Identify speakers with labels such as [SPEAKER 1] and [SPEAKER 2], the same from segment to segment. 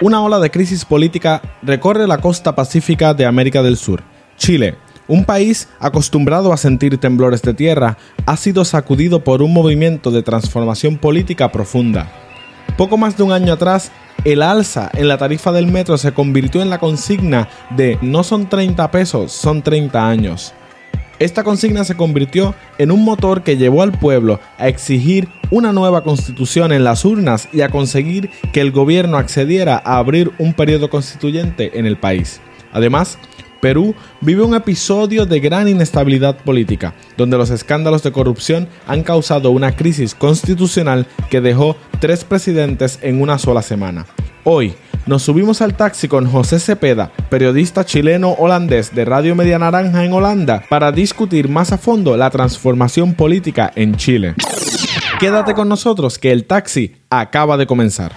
[SPEAKER 1] Una ola de crisis política recorre la costa pacífica de América del Sur. Chile, un país acostumbrado a sentir temblores de tierra, ha sido sacudido por un movimiento de transformación política profunda. Poco más de un año atrás, el alza en la tarifa del metro se convirtió en la consigna de no son 30 pesos, son 30 años. Esta consigna se convirtió en un motor que llevó al pueblo a exigir una nueva constitución en las urnas y a conseguir que el gobierno accediera a abrir un periodo constituyente en el país. Además, Perú vive un episodio de gran inestabilidad política, donde los escándalos de corrupción han causado una crisis constitucional que dejó tres presidentes en una sola semana. Hoy, nos subimos al taxi con José Cepeda, periodista chileno-holandés de Radio Media Naranja en Holanda, para discutir más a fondo la transformación política en Chile. Quédate con nosotros que el taxi acaba de comenzar.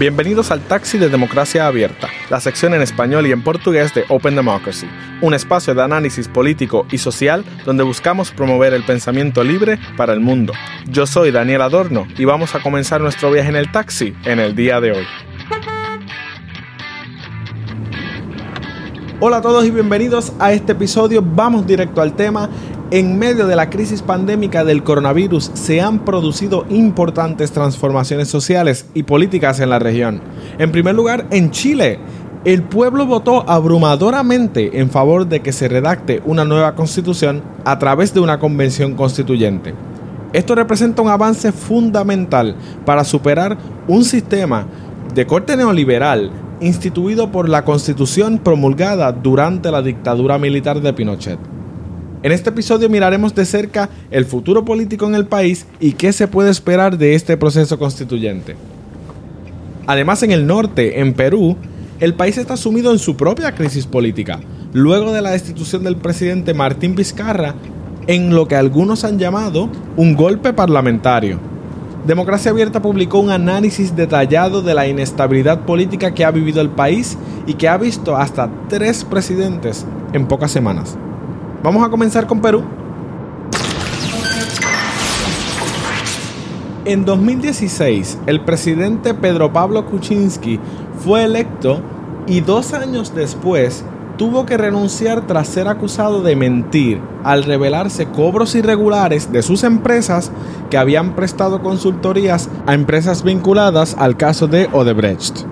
[SPEAKER 1] Bienvenidos al Taxi de Democracia Abierta, la sección en español y en portugués de Open Democracy, un espacio de análisis político y social donde buscamos promover el pensamiento libre para el mundo. Yo soy Daniel Adorno y vamos a comenzar nuestro viaje en el taxi en el día de hoy. Hola a todos y bienvenidos a este episodio. Vamos directo al tema. En medio de la crisis pandémica del coronavirus se han producido importantes transformaciones sociales y políticas en la región. En primer lugar, en Chile, el pueblo votó abrumadoramente en favor de que se redacte una nueva constitución a través de una convención constituyente. Esto representa un avance fundamental para superar un sistema de corte neoliberal instituido por la constitución promulgada durante la dictadura militar de Pinochet. En este episodio miraremos de cerca el futuro político en el país y qué se puede esperar de este proceso constituyente. Además, en el norte, en Perú, el país está sumido en su propia crisis política, luego de la destitución del presidente Martín Vizcarra en lo que algunos han llamado un golpe parlamentario. Democracia Abierta publicó un análisis detallado de la inestabilidad política que ha vivido el país y que ha visto hasta tres presidentes en pocas semanas. Vamos a comenzar con Perú. En 2016, el presidente Pedro Pablo Kuczynski fue electo y dos años después tuvo que renunciar tras ser acusado de mentir al revelarse cobros irregulares de sus empresas que habían prestado consultorías a empresas vinculadas al caso de Odebrecht.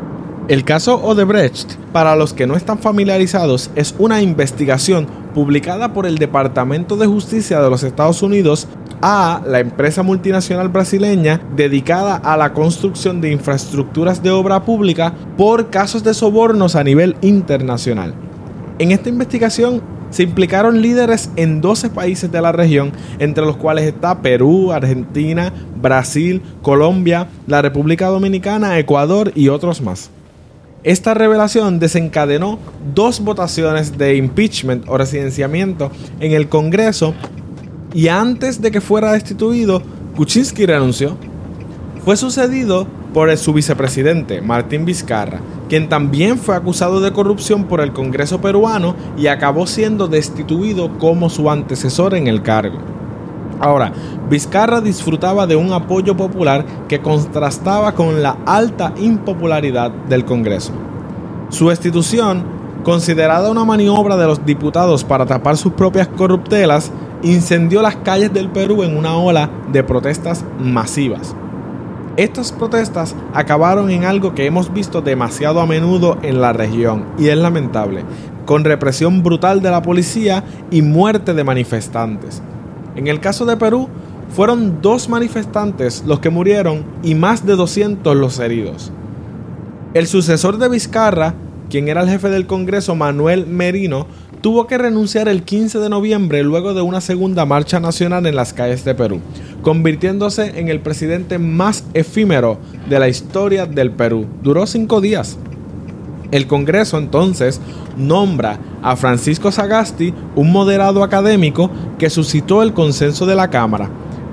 [SPEAKER 1] El caso Odebrecht, para los que no están familiarizados, es una investigación publicada por el Departamento de Justicia de los Estados Unidos a la empresa multinacional brasileña dedicada a la construcción de infraestructuras de obra pública por casos de sobornos a nivel internacional. En esta investigación se implicaron líderes en 12 países de la región, entre los cuales está Perú, Argentina, Brasil, Colombia, la República Dominicana, Ecuador y otros más. Esta revelación desencadenó dos votaciones de impeachment o residenciamiento en el Congreso y antes de que fuera destituido, Kuczynski renunció. Fue sucedido por su vicepresidente, Martín Vizcarra, quien también fue acusado de corrupción por el Congreso peruano y acabó siendo destituido como su antecesor en el cargo. Ahora, Vizcarra disfrutaba de un apoyo popular que contrastaba con la alta impopularidad del Congreso. Su destitución, considerada una maniobra de los diputados para tapar sus propias corruptelas, incendió las calles del Perú en una ola de protestas masivas. Estas protestas acabaron en algo que hemos visto demasiado a menudo en la región y es lamentable, con represión brutal de la policía y muerte de manifestantes. En el caso de Perú, fueron dos manifestantes los que murieron y más de 200 los heridos. El sucesor de Vizcarra, quien era el jefe del Congreso, Manuel Merino, tuvo que renunciar el 15 de noviembre luego de una segunda marcha nacional en las calles de Perú, convirtiéndose en el presidente más efímero de la historia del Perú. Duró cinco días. El Congreso entonces nombra a Francisco Sagasti, un moderado académico que suscitó el consenso de la Cámara,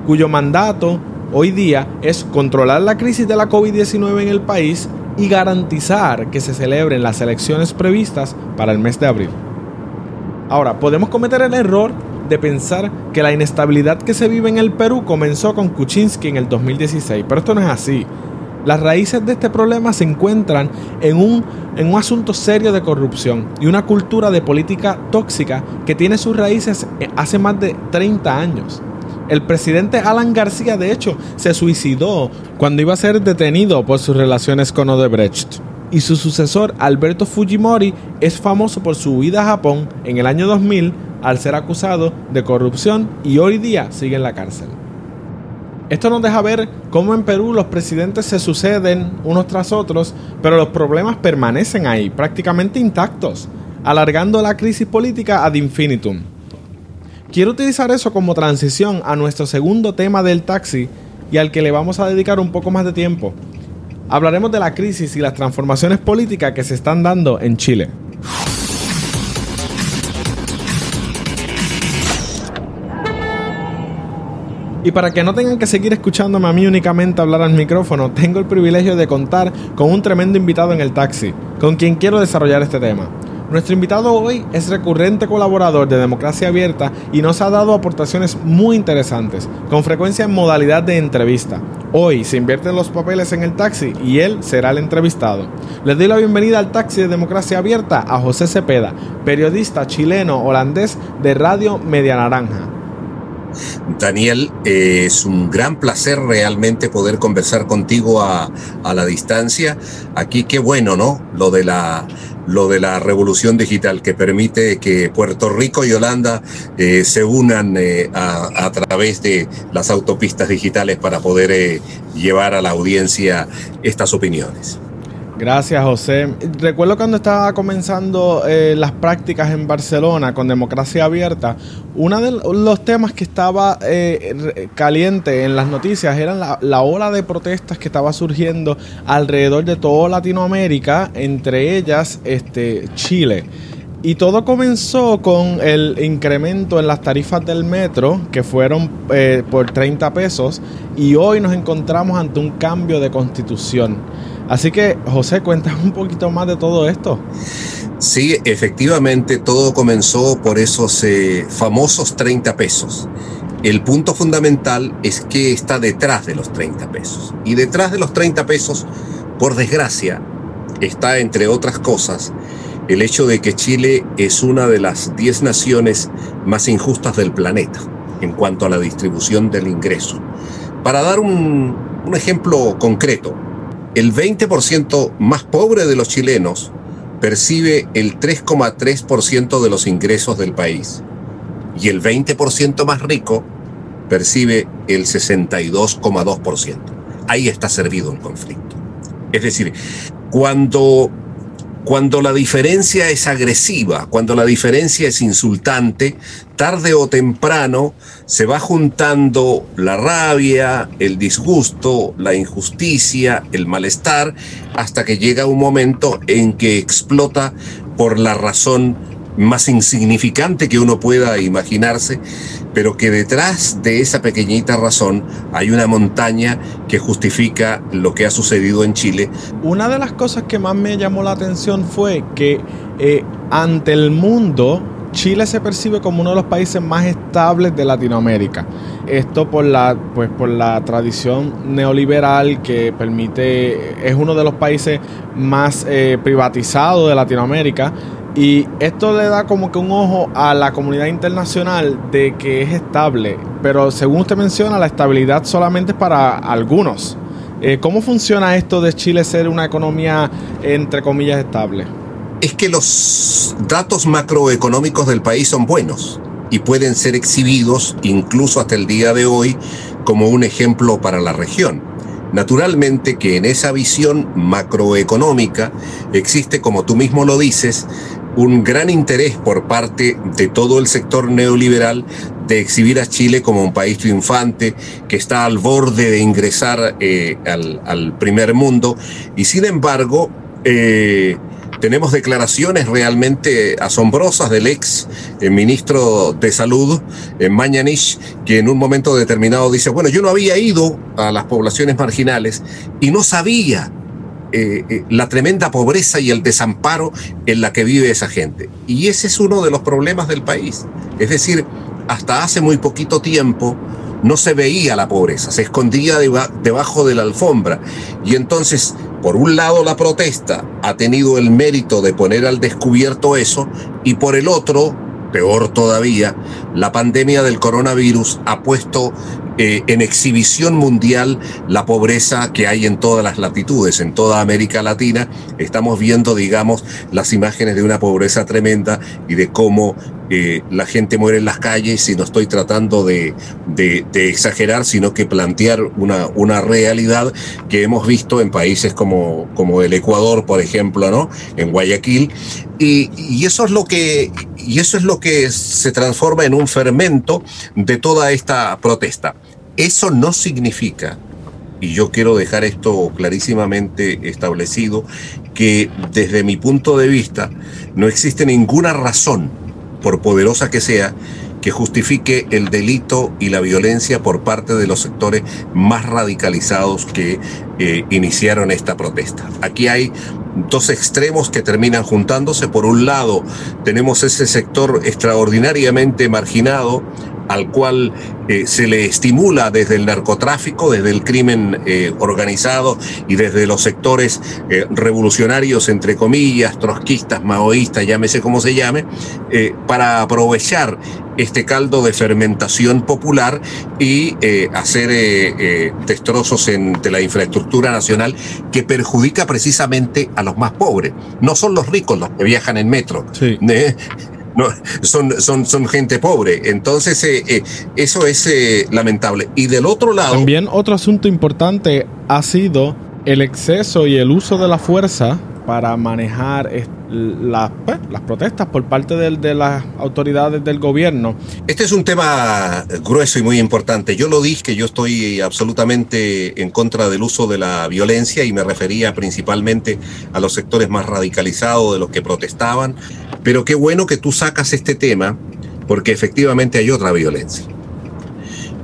[SPEAKER 1] cuyo mandato hoy día es controlar la crisis de la COVID-19 en el país y garantizar que se celebren las elecciones previstas para el mes de abril. Ahora, podemos cometer el error de pensar que la inestabilidad que se vive en el Perú comenzó con Kuczynski en el 2016, pero esto no es así. Las raíces de este problema se encuentran en un, en un asunto serio de corrupción y una cultura de política tóxica que tiene sus raíces hace más de 30 años. El presidente Alan García, de hecho, se suicidó cuando iba a ser detenido por sus relaciones con Odebrecht. Y su sucesor, Alberto Fujimori, es famoso por su huida a Japón en el año 2000 al ser acusado de corrupción y hoy día sigue en la cárcel. Esto nos deja ver cómo en Perú los presidentes se suceden unos tras otros, pero los problemas permanecen ahí, prácticamente intactos, alargando la crisis política ad infinitum. Quiero utilizar eso como transición a nuestro segundo tema del taxi y al que le vamos a dedicar un poco más de tiempo. Hablaremos de la crisis y las transformaciones políticas que se están dando en Chile. Y para que no tengan que seguir escuchándome a mí únicamente hablar al micrófono, tengo el privilegio de contar con un tremendo invitado en el taxi, con quien quiero desarrollar este tema. Nuestro invitado hoy es recurrente colaborador de Democracia Abierta y nos ha dado aportaciones muy interesantes, con frecuencia en modalidad de entrevista. Hoy se invierten los papeles en el taxi y él será el entrevistado. Les doy la bienvenida al taxi de Democracia Abierta a José Cepeda, periodista chileno holandés de Radio Media Naranja.
[SPEAKER 2] Daniel, eh, es un gran placer realmente poder conversar contigo a, la distancia. Aquí qué bueno, ¿no? Lo de la lo de la revolución digital que permite que Puerto Rico y Holanda eh, se unan eh, a, a, través de las autopistas digitales para poder llevar a la audiencia estas opiniones.
[SPEAKER 1] Gracias, José. Recuerdo cuando estaba comenzando eh, las prácticas en Barcelona con democracia abierta, uno de los temas que estaba eh, caliente en las noticias era la, la, ola de protestas que estaba surgiendo alrededor de toda Latinoamérica, entre ellas este, Chile. Y todo comenzó con el incremento en las tarifas del metro, que fueron eh, por 30 pesos, y hoy nos encontramos ante un cambio de constitución. Así que, José, cuéntame un poquito más de todo esto.
[SPEAKER 2] Sí, efectivamente, todo comenzó por esos eh, famosos 30 pesos. El punto fundamental es que está detrás de los 30 pesos. Y detrás de los 30 pesos, por desgracia, está, entre otras cosas, el hecho de que Chile es una de las 10 naciones más injustas del planeta en cuanto a la distribución del ingreso. Para dar un ejemplo concreto, el 20% más pobre de los chilenos percibe el 3,3% de los ingresos del país y el 20% más rico percibe el 62,2%. Ahí está servido el conflicto. Es decir, cuando cuando la diferencia es agresiva, cuando la diferencia es insultante, tarde o temprano se va juntando la rabia, el disgusto, la injusticia, el malestar, hasta que llega un momento en que explota por la razón más insignificante que uno pueda imaginarse, pero que detrás de esa pequeñita razón hay una montaña que justifica lo que ha sucedido en Chile.
[SPEAKER 1] Una de las cosas que más me llamó la atención fue que eh, ante el mundo Chile se percibe como uno de los países más estables de Latinoamérica. Esto por la, pues, por la tradición neoliberal que permite, es uno de los países más eh, privatizados de Latinoamérica y esto le da como que un ojo a la comunidad internacional de que es estable. Pero según usted menciona, la estabilidad solamente para algunos. Eh, ¿Cómo funciona esto de Chile ser una economía, entre comillas, estable?
[SPEAKER 2] Es que los datos macroeconómicos del país son buenos y pueden ser exhibidos incluso hasta el día de hoy como un ejemplo para la región. Naturalmente que en esa visión macroeconómica existe, como tú mismo lo dices, un gran interés por parte de todo el sector neoliberal de exhibir a Chile como un país triunfante que está al borde de ingresar eh, al, primer mundo. Y sin embargo eh, tenemos declaraciones realmente asombrosas del ex eh, ministro de Salud, Mañanich, que en un momento determinado dice, bueno, yo no había ido a las poblaciones marginales y no sabía eh, eh, la tremenda pobreza y el desamparo en la que vive esa gente. Y ese es uno de los problemas del país. Es decir, hasta hace muy poquito tiempo no se veía la pobreza, se escondía debajo de la alfombra. Y entonces, por un lado, la protesta ha tenido el mérito de poner al descubierto eso, y por el otro, peor todavía, la pandemia del coronavirus ha puesto eh, en exhibición mundial la pobreza que hay en todas las latitudes, en toda América Latina. Estamos viendo, digamos, las imágenes de una pobreza tremenda y de cómo eh, la gente muere en las calles y no estoy tratando de, exagerar, sino que plantear una, realidad que hemos visto en países como, el Ecuador, por ejemplo, ¿no? En Guayaquil. Y, eso es lo que, y eso es lo que se transforma en un fermento de toda esta protesta. Eso no significa, y yo quiero dejar esto clarísimamente establecido, que desde mi punto de vista no existe ninguna razón, por poderosa que sea, que justifique el delito y la violencia por parte de los sectores más radicalizados que eh, iniciaron esta protesta. Aquí hay dos extremos que terminan juntándose. Por un lado, tenemos ese sector extraordinariamente marginado al cual eh, se le estimula desde el narcotráfico, desde el crimen eh, organizado y desde los sectores eh, revolucionarios, entre comillas, trotskistas, maoístas, llámese como se llame, para aprovechar este caldo de fermentación popular y hacer destrozos en, de la infraestructura nacional que perjudica precisamente a los más pobres. No son los ricos los que viajan en metro. Sí no, son, son, son gente pobre. Entonces, eh, eh, eso es eh, lamentable. Y del otro lado...
[SPEAKER 1] También otro asunto importante ha sido el exceso y el uso de la fuerza para manejar pues, las protestas por parte de, las autoridades del gobierno.
[SPEAKER 2] Este es un tema grueso y muy importante. Yo lo dije que yo estoy absolutamente en contra del uso de la violencia y me refería principalmente a los sectores más radicalizados de los que protestaban. Pero qué bueno que tú sacas este tema porque efectivamente hay otra violencia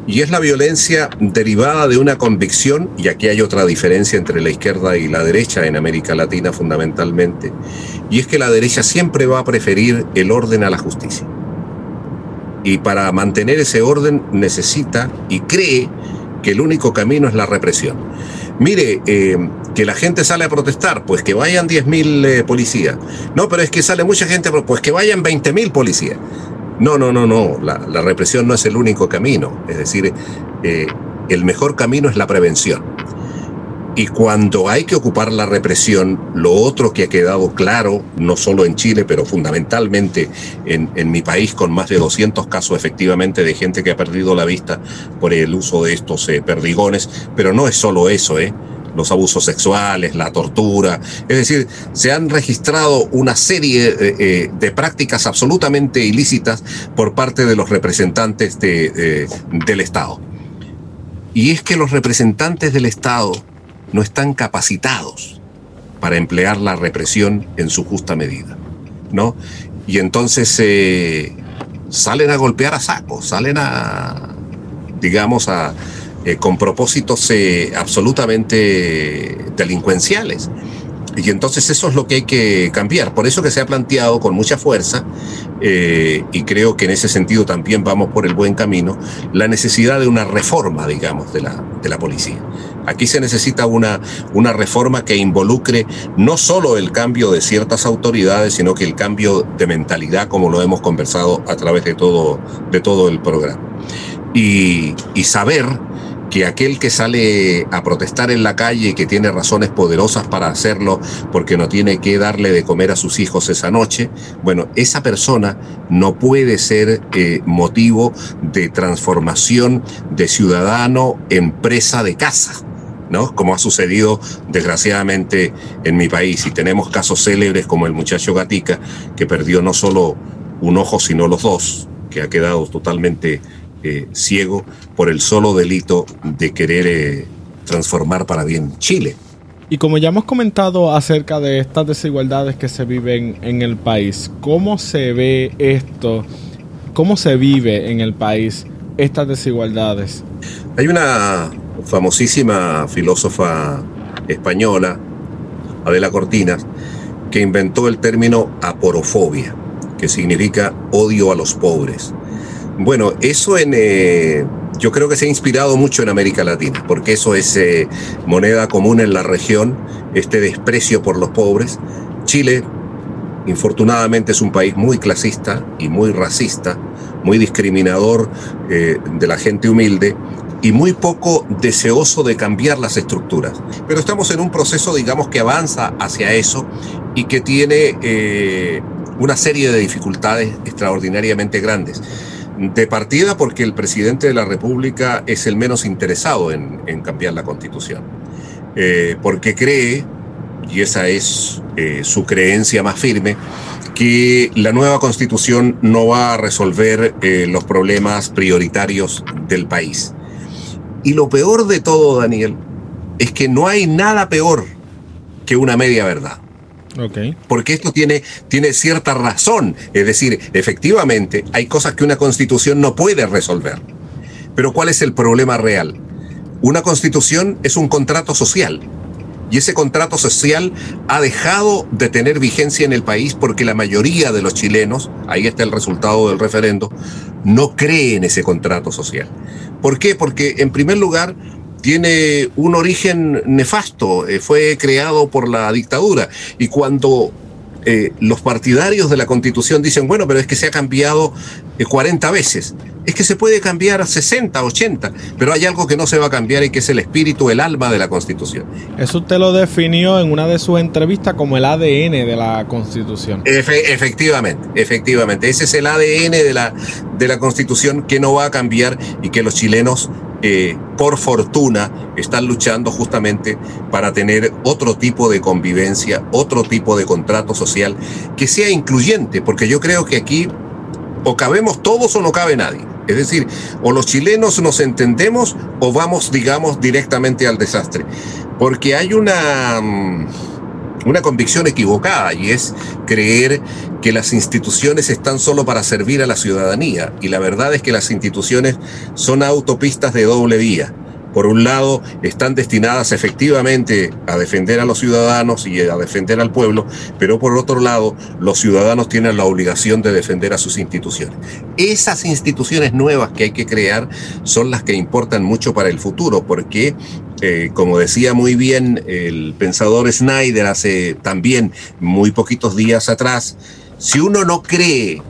[SPEAKER 2] y es la violencia derivada de una convicción, y aquí hay otra diferencia entre la izquierda y la derecha en América Latina fundamentalmente, y es que la derecha siempre va a preferir el orden a la justicia. Y para mantener ese orden necesita y cree que el único camino es la represión. Mire, eh, que la gente sale a protestar, pues que vayan 10.000 eh, policías. No, pero es que sale mucha gente, pues que vayan 20.000 policías. No, no, no, no. La, represión no es el único camino. Es decir, eh, el mejor camino es la prevención. Y cuando hay que ocupar la represión, lo otro que ha quedado claro, no solo en Chile, pero fundamentalmente en, mi país, con más de 200 casos efectivamente de gente que ha perdido la vista por el uso de estos eh, perdigones, pero no es solo eso, ¿eh? Los abusos sexuales, la tortura. Es decir, se han registrado una serie eh, eh, de prácticas absolutamente ilícitas por parte de los representantes de, del Estado. Y es que los representantes del Estado no están capacitados para emplear la represión en su justa medida, ¿no? Y entonces eh, salen a golpear a saco, salen a, digamos, a, eh, con propósitos eh, absolutamente delincuenciales. Y entonces eso es lo que hay que cambiar. Por eso que se ha planteado con mucha fuerza, eh, y creo que en ese sentido también vamos por el buen camino, la necesidad de una reforma, digamos, de la, de la policía. Aquí se necesita una, una reforma que involucre no solo el cambio de ciertas autoridades, sino que el cambio de mentalidad, como lo hemos conversado a través de todo, de todo el programa. Y, y saber que aquel que sale a protestar en la calle y que tiene razones poderosas para hacerlo porque no tiene que darle de comer a sus hijos esa noche, bueno, esa persona no puede ser eh, motivo de transformación de ciudadano en presa de casa. ¿no? Como ha sucedido desgraciadamente en mi país. Y tenemos casos célebres como el muchacho Gatica, que perdió no solo un ojo, sino los dos, que ha quedado totalmente eh, ciego por el solo delito de querer eh, transformar para bien Chile.
[SPEAKER 1] Y como ya hemos comentado acerca de estas desigualdades que se viven en el país, ¿cómo se ve esto? ¿Cómo se vive en el país estas desigualdades?
[SPEAKER 2] Hay una famosísima filósofa española, Adela Cortinas, que inventó el término aporofobia, que significa odio a los pobres Bueno, eso en, eh, yo creo que se ha inspirado mucho en América Latina, porque eso es eh, moneda común en la región, este desprecio por los pobres. Chile, infortunadamente, es un país muy clasista y muy racista, muy discriminador eh, de la gente humilde y muy poco deseoso de cambiar las estructuras. Pero estamos en un proceso, digamos, que avanza hacia eso y que tiene una serie de dificultades extraordinariamente grandes. De partida porque el presidente de la República es el menos interesado en, cambiar la constitución, eh, porque cree, y esa es eh, su creencia más firme, que la nueva constitución no va a resolver los problemas prioritarios del país. Y lo peor de todo, Daniel, es que no hay nada peor que una media verdad. Okay. Porque esto tiene, tiene cierta razón. Es decir, efectivamente, hay cosas que una constitución no puede resolver. Pero ¿cuál es el problema real? Una constitución es un contrato social. Y ese contrato social ha dejado de tener vigencia en el país porque la mayoría de los chilenos, ahí está el resultado del referendo, no cree en ese contrato social. ¿Por qué? Porque en primer lugar tiene un origen nefasto, eh, fue creado por la dictadura y cuando eh, los partidarios de la constitución dicen, bueno, pero es que se ha cambiado 40 eh, veces. Es que se puede cambiar a 60, 80, pero hay algo que no se va a cambiar y que es el espíritu, el alma de la constitución.
[SPEAKER 1] Eso usted lo definió en una de sus entrevistas como el ADN de la constitución.
[SPEAKER 2] efectivamente, efectivamente. Ese es el ADN de la, de la constitución que no va a cambiar y que los chilenos eh, por fortuna, están luchando justamente para tener otro tipo de convivencia, otro tipo de contrato social que sea incluyente, porque yo creo que aquí o cabemos todos o no cabe nadie. Es decir, o los chilenos nos entendemos o vamos, digamos, directamente al desastre. Porque hay una mm, una convicción equivocada y es creer que las instituciones están solo para servir a la ciudadanía. Y la verdad es que las instituciones son autopistas de doble vía. Por un lado, están destinadas efectivamente a defender a los ciudadanos y a defender al pueblo, pero por otro lado, los ciudadanos tienen la obligación de defender a sus instituciones. Esas instituciones nuevas que hay que crear son las que importan mucho para el futuro, porque eh, como decía muy bien el pensador Snyder hace también muy poquitos días atrás, si uno no cree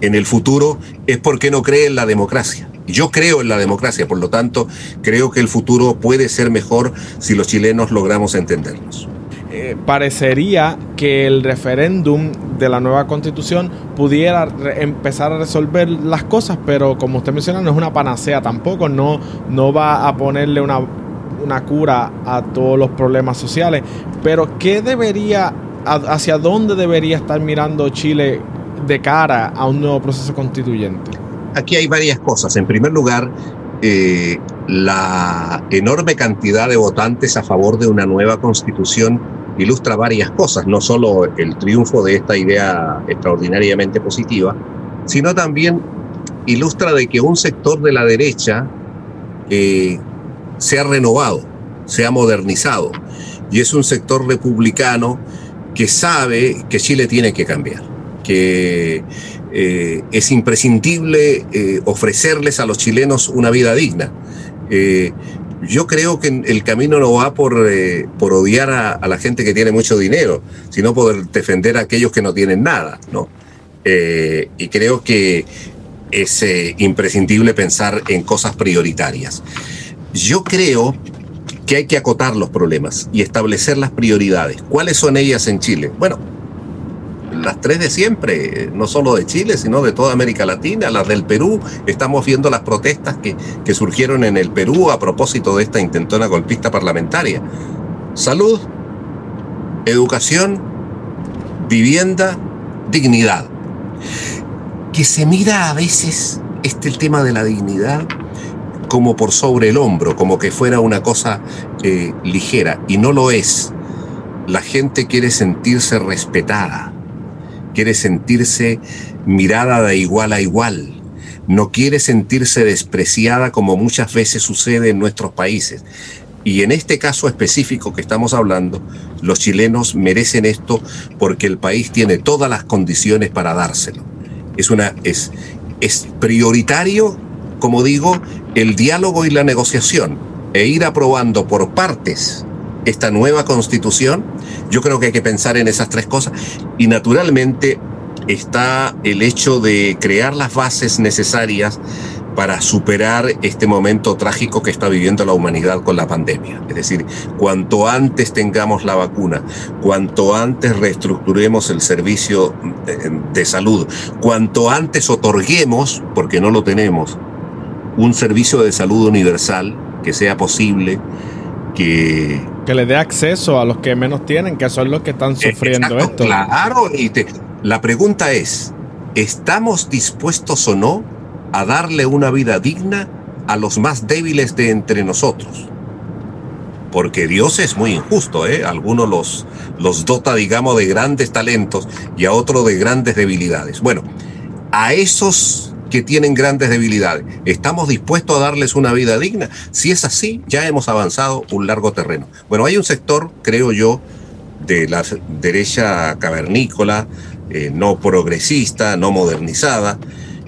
[SPEAKER 2] en el futuro es porque no cree en la democracia. Yo creo en la democracia, por lo tanto, creo que el futuro puede ser mejor si los chilenos logramos entendernos.
[SPEAKER 1] Eh, parecería que el referéndum de la nueva constitución pudiera empezar a resolver las cosas, pero como usted menciona, no es una panacea tampoco, no, no va a ponerle una una cura a todos los problemas sociales. Pero ¿qué debería, hacia dónde debería estar mirando Chile de cara a un nuevo proceso constituyente?
[SPEAKER 2] Aquí hay varias cosas. En primer lugar, eh, la enorme cantidad de votantes a favor de una nueva constitución ilustra varias cosas, no solo el triunfo de esta idea extraordinariamente positiva, sino también ilustra de que un sector de la derecha eh, se ha renovado, se ha modernizado y es un sector republicano que sabe que Chile tiene que cambiar, que eh, es imprescindible eh, ofrecerles a los chilenos una vida digna. Eh, yo creo que el camino no va por, por odiar a, la gente que tiene mucho dinero, sino por defender a aquellos que no tienen nada, ¿no? y creo que es imprescindible pensar en cosas prioritarias. Yo creo que hay que acotar los problemas y establecer las prioridades. ¿Cuáles son ellas en Chile? Bueno, las tres de siempre, no solo de Chile, sino de toda América Latina, las del Perú. Estamos viendo las protestas que, que surgieron en el Perú a propósito de esta intentona golpista parlamentaria. Salud, educación, vivienda, dignidad. Que se mira a veces este el tema de la dignidad como por sobre el hombro, como que fuera una cosa eh, ligera, y no lo es. La gente quiere sentirse respetada, quiere sentirse mirada de igual a igual, no quiere sentirse despreciada como muchas veces sucede en nuestros países. Y en este caso específico que estamos hablando, los chilenos merecen esto porque el país tiene todas las condiciones para dárselo. Es una, es, es prioritario, como digo, el diálogo y la negociación e ir aprobando por partes esta nueva constitución. Yo creo que hay que pensar en esas tres cosas y naturalmente está el hecho de crear las bases necesarias para superar este momento trágico que está viviendo la humanidad con la pandemia. Es decir, cuanto antes tengamos la vacuna, cuanto antes reestructuremos el servicio de salud, cuanto antes otorguemos, porque no lo tenemos, un servicio de salud universal que sea posible, que...
[SPEAKER 1] Que le dé acceso a los que menos tienen, que son los que están eh, sufriendo esto.
[SPEAKER 2] Claro, y la pregunta es, ¿estamos dispuestos o no a darle una vida digna a los más débiles de entre nosotros. Porque Dios es muy injusto, ¿eh? Algunos los, los dota, digamos, de grandes talentos y a otros de grandes debilidades. Bueno, a esos que tienen grandes debilidades, ¿estamos dispuestos a darles una vida digna? Si es así, ya hemos avanzado un largo terreno. Bueno, hay un sector, creo yo, de la derecha cavernícola, eh, no progresista, no modernizada,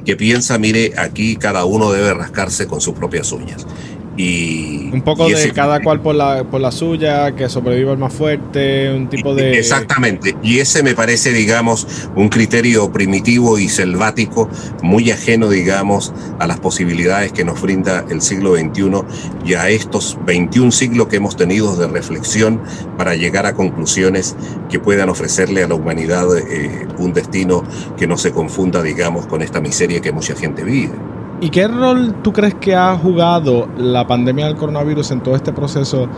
[SPEAKER 2] que piensa, mire, aquí cada uno debe rascarse con sus propias uñas. Y,
[SPEAKER 1] un poco de cada cual por la, por la suya, que sobreviva el más fuerte, un tipo de...
[SPEAKER 2] Exactamente, y ese me parece, digamos, un criterio primitivo y selvático, muy ajeno, digamos, a las posibilidades que nos brinda el siglo XXI y a estos 21 siglos que hemos tenido de reflexión para llegar a conclusiones que puedan ofrecerle a la humanidad eh, un destino que no se confunda, digamos, con esta miseria que mucha gente vive.
[SPEAKER 1] ¿Y qué rol tú crees que ha jugado la pandemia del coronavirus en todo este proceso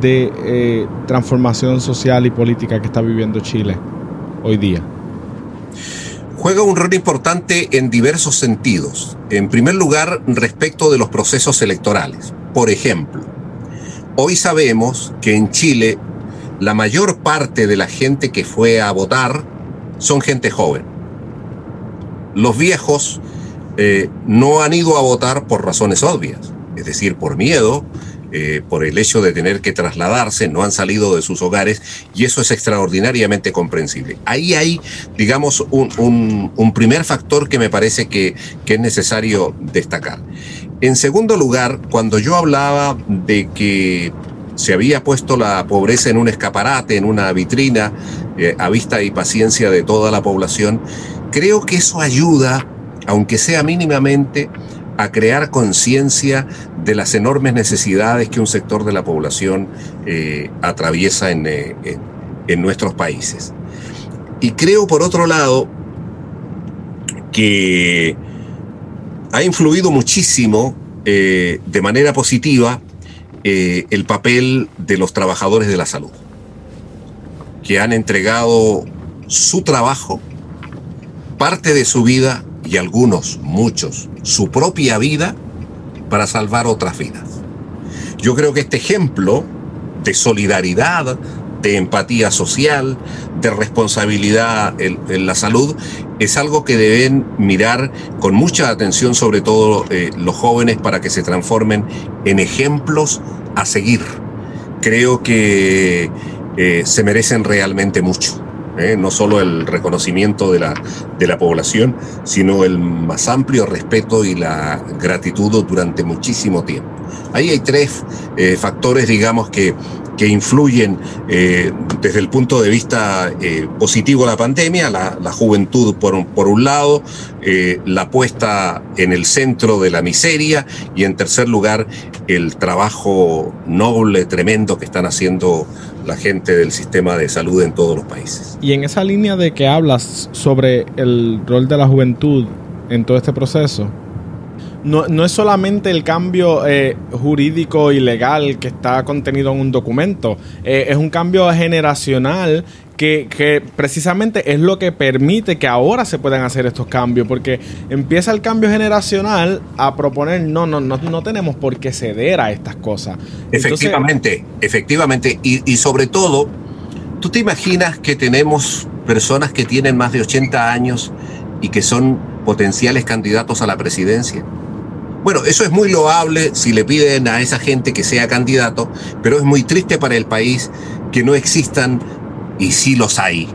[SPEAKER 1] de eh, transformación social y política que está viviendo Chile hoy día?
[SPEAKER 2] Juega un rol importante en diversos sentidos. En primer lugar, respecto de los procesos electorales. Por ejemplo, hoy sabemos que en Chile la mayor parte de la gente que fue a votar son gente joven. Los viejos eh, no han ido a votar por razones obvias, es decir, por miedo, eh, por el hecho de tener que trasladarse, no han salido de sus hogares y eso es extraordinariamente comprensible. Ahí hay, digamos, un, primer factor que me parece que, que, es necesario destacar. En segundo lugar, cuando yo hablaba de que se había puesto la pobreza en un escaparate, en una vitrina, eh, a vista y paciencia de toda la población, creo que eso ayuda aunque sea mínimamente, a crear conciencia de las enormes necesidades que un sector de la población eh, atraviesa eh, en, nuestros países. Y creo, por otro lado, que ha influido muchísimo eh, de manera positiva el papel de los trabajadores de la salud, que han entregado su trabajo, parte de su vida y algunos, muchos, su propia vida para salvar otras vidas. Yo creo que este ejemplo de solidaridad, de empatía social, de responsabilidad en, la salud, es algo que deben mirar con mucha atención, sobre todo eh, los jóvenes, para que se transformen en ejemplos a seguir. Creo que eh, se merecen realmente mucho. ¿Eh? no solo el reconocimiento de la, de la población, sino el más amplio respeto y la gratitud durante muchísimo tiempo. Ahí hay tres eh, factores, digamos, que, que influyen eh, desde el punto de vista positivo de la pandemia, la, la juventud por un, por un lado, la puesta en el centro de la miseria y en tercer lugar el trabajo noble, tremendo que están haciendo la gente del sistema de salud en todos los países.
[SPEAKER 1] Y en esa línea de que hablas sobre el rol de la juventud en todo este proceso, no, no es solamente el cambio eh, jurídico y legal que está contenido en un documento, eh, es un cambio generacional que, precisamente es lo que permite que ahora se puedan hacer estos cambios, porque empieza el cambio generacional a proponer, no, no, no, no tenemos por qué ceder a estas cosas.
[SPEAKER 2] Efectivamente, efectivamente, y, y sobre todo, ¿tú te imaginas que tenemos personas que tienen más de 80 años y que son potenciales candidatos a la presidencia? Bueno, eso es muy loable si le piden a esa gente que sea candidato, pero es muy triste para el país que no existan y sí los hay,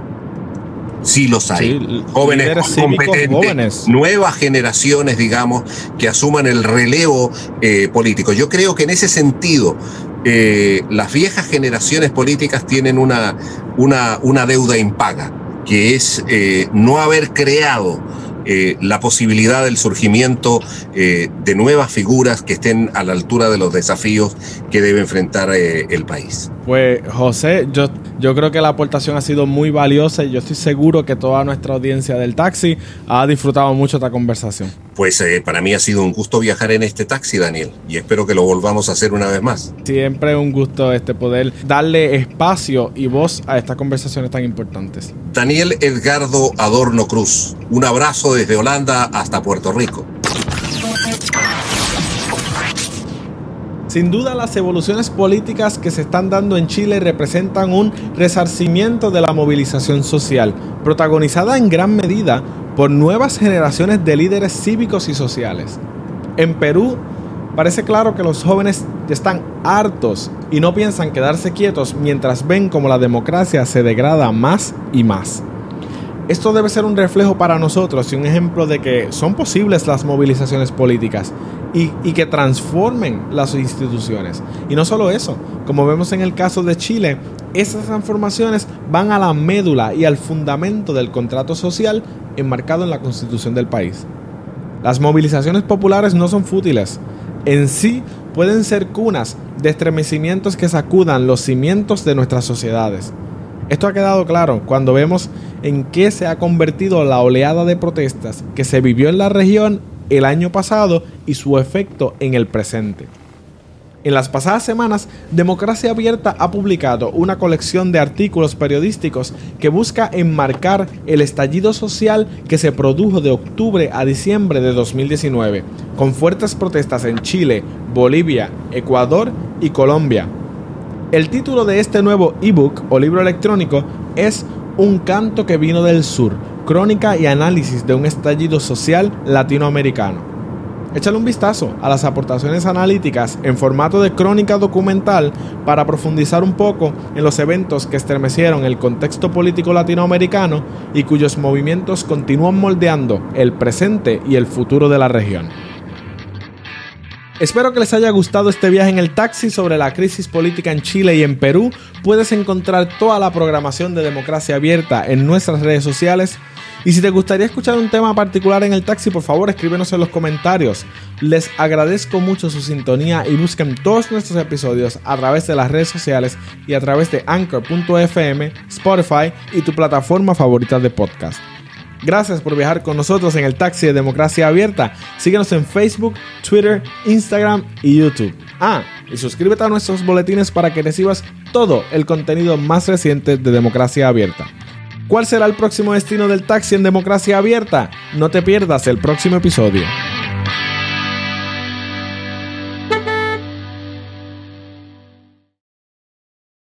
[SPEAKER 2] Sí los hay. jóvenes competentes, nuevas generaciones, digamos, que asuman el relevo eh, político. Yo creo que en ese sentido, eh, las viejas generaciones políticas tienen una, una, una deuda impaga, que es eh, no haber creado eh, la posibilidad del surgimiento eh, de nuevas figuras que estén a la altura de los desafíos que debe enfrentar eh, el país.
[SPEAKER 1] Pues José, yo, yo creo que la aportación ha sido muy valiosa y yo estoy seguro que toda nuestra audiencia del taxi ha disfrutado mucho esta conversación.
[SPEAKER 2] Pues para mí ha sido un gusto viajar en este taxi, Daniel, y espero que lo volvamos a hacer una vez más.
[SPEAKER 1] Siempre un gusto este poder darle espacio y voz a estas conversaciones tan importantes.
[SPEAKER 2] Daniel Edgardo Adorno Cruz, un abrazo desde Holanda hasta Puerto Rico.
[SPEAKER 1] Sin duda las evoluciones políticas que se están dando en Chile representan un resarcimiento de la movilización social, protagonizada en gran medida por nuevas generaciones de líderes cívicos y sociales. En Perú parece claro que los jóvenes están hartos y no piensan quedarse quietos mientras ven como la democracia se degrada más y más. Esto debe ser un reflejo para nosotros y un ejemplo de que son posibles las movilizaciones políticas y, que transformen las instituciones. Y no solo eso, como vemos en el caso de Chile, esas transformaciones van a la médula y al fundamento del contrato social enmarcado en la constitución del país. Las movilizaciones populares no son fútiles. En sí pueden ser cunas de estremecimientos que sacudan los cimientos de nuestras sociedades. Esto ha quedado claro cuando vemos en qué se ha convertido la oleada de protestas que se vivió en la región el año pasado y su efecto en el presente. En las pasadas semanas, Democracia Abierta ha publicado una colección de artículos periodísticos que busca enmarcar el estallido social que se produjo de octubre a diciembre de 2019, con fuertes protestas en Chile, Bolivia, Ecuador y Colombia, el título de este nuevo ebook o libro electrónico es Un canto que vino del sur, crónica y análisis de un estallido social latinoamericano. Échale un vistazo a las aportaciones analíticas en formato de crónica documental para profundizar un poco en los eventos que estremecieron el contexto político latinoamericano y cuyos movimientos continúan moldeando el presente y el futuro de la región. Espero que les haya gustado este viaje en el taxi sobre la crisis política en Chile y en Perú. Puedes encontrar toda la programación de Democracia Abierta en nuestras redes sociales. Y si te gustaría escuchar un tema particular en el taxi, por favor escríbenos en los comentarios. Les agradezco mucho su sintonía y busquen todos nuestros episodios a través de las redes sociales y a través de anchor.fm, Spotify y tu plataforma favorita de podcast. Gracias por viajar con nosotros en el taxi de Democracia Abierta. Síguenos en Facebook, Twitter, Instagram y YouTube. Ah, y suscríbete a nuestros boletines para que recibas todo el contenido más reciente de Democracia Abierta. ¿Cuál será el próximo destino del taxi en Democracia Abierta? No te pierdas el próximo episodio.